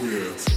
weird.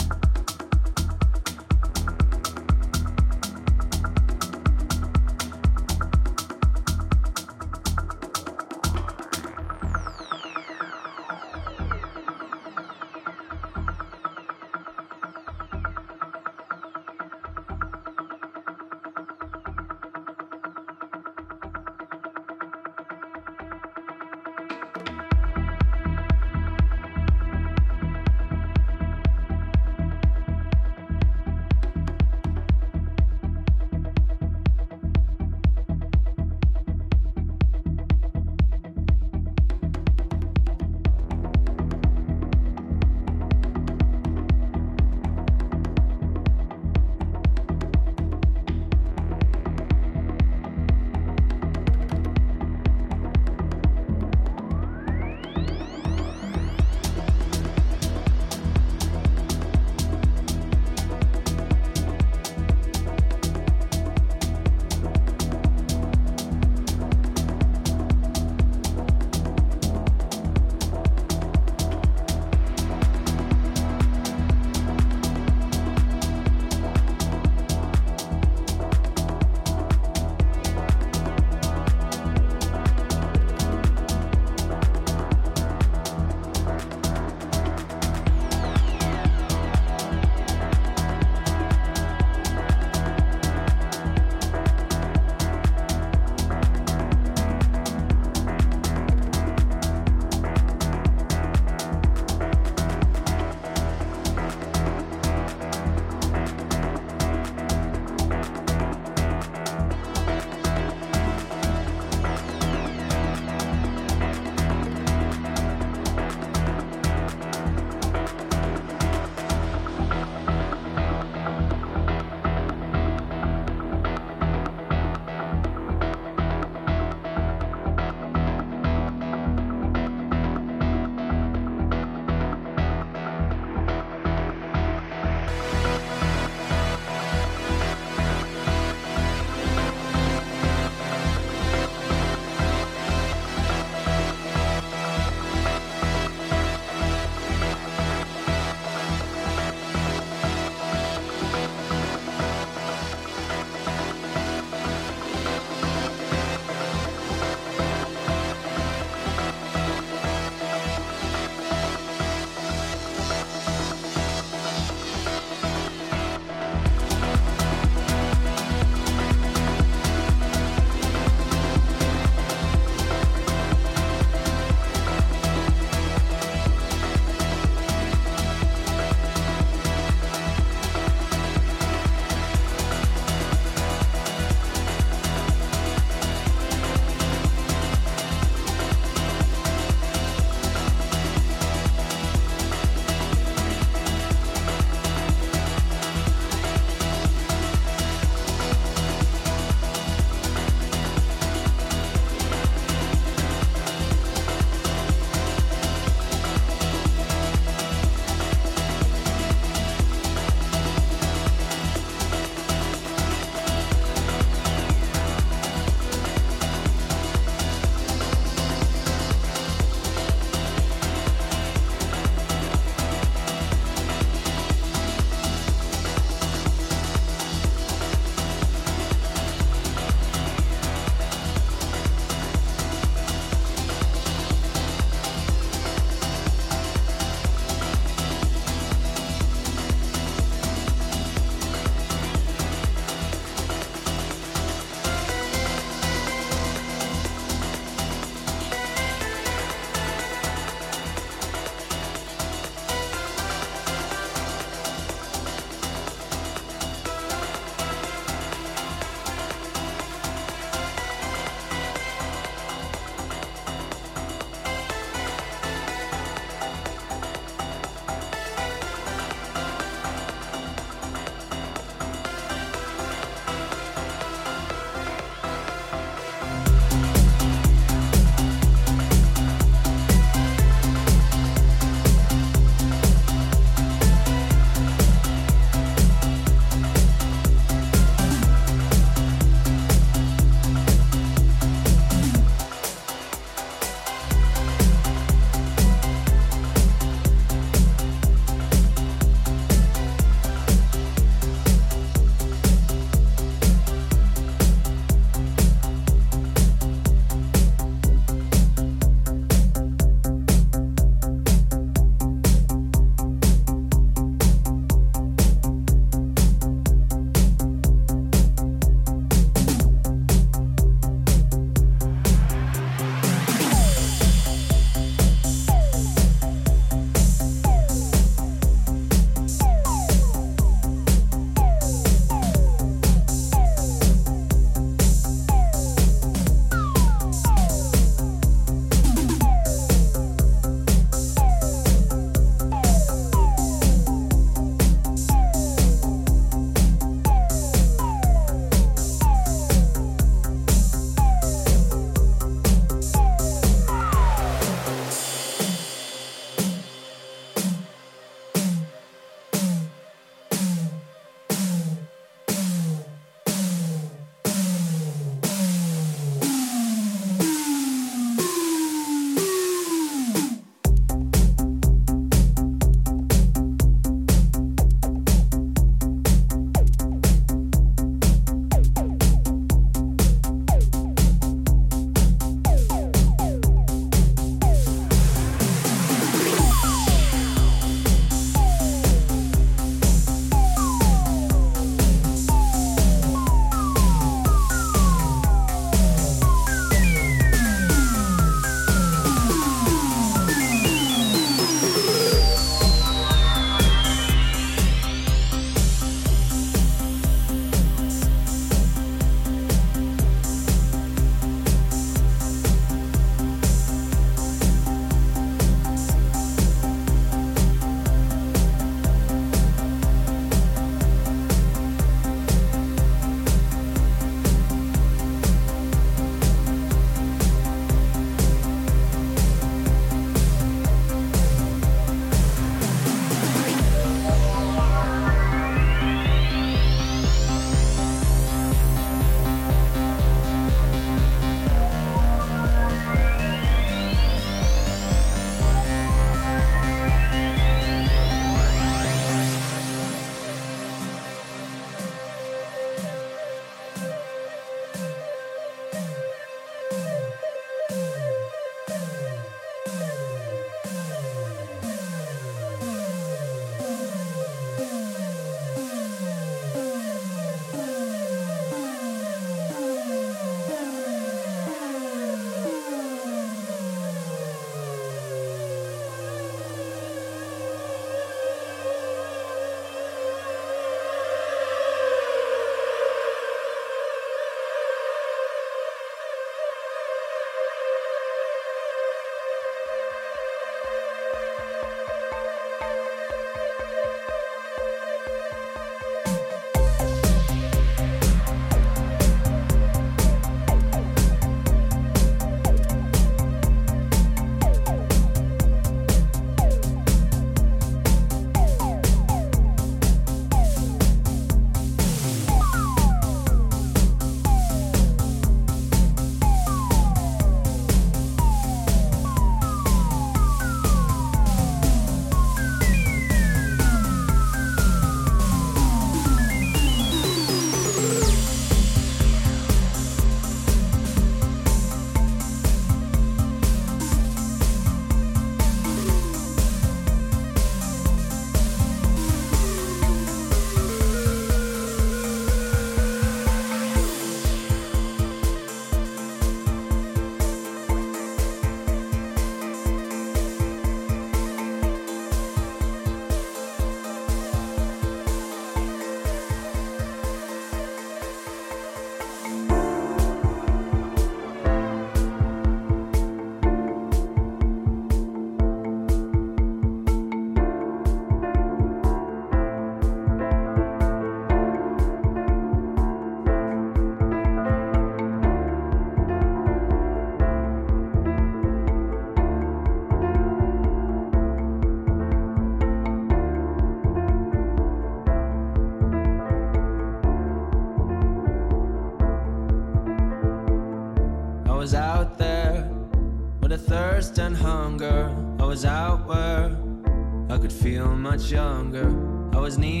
much younger. I was needing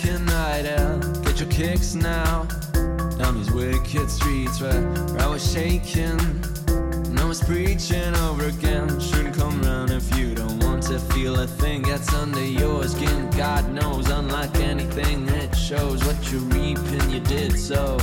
night out. Get your kicks now. Down these wicked streets where I was shaking. No one's preaching over again. Shouldn't come round if you don't want to feel a thing that's under your skin. God knows, unlike anything, it shows what you're reaping. You did so.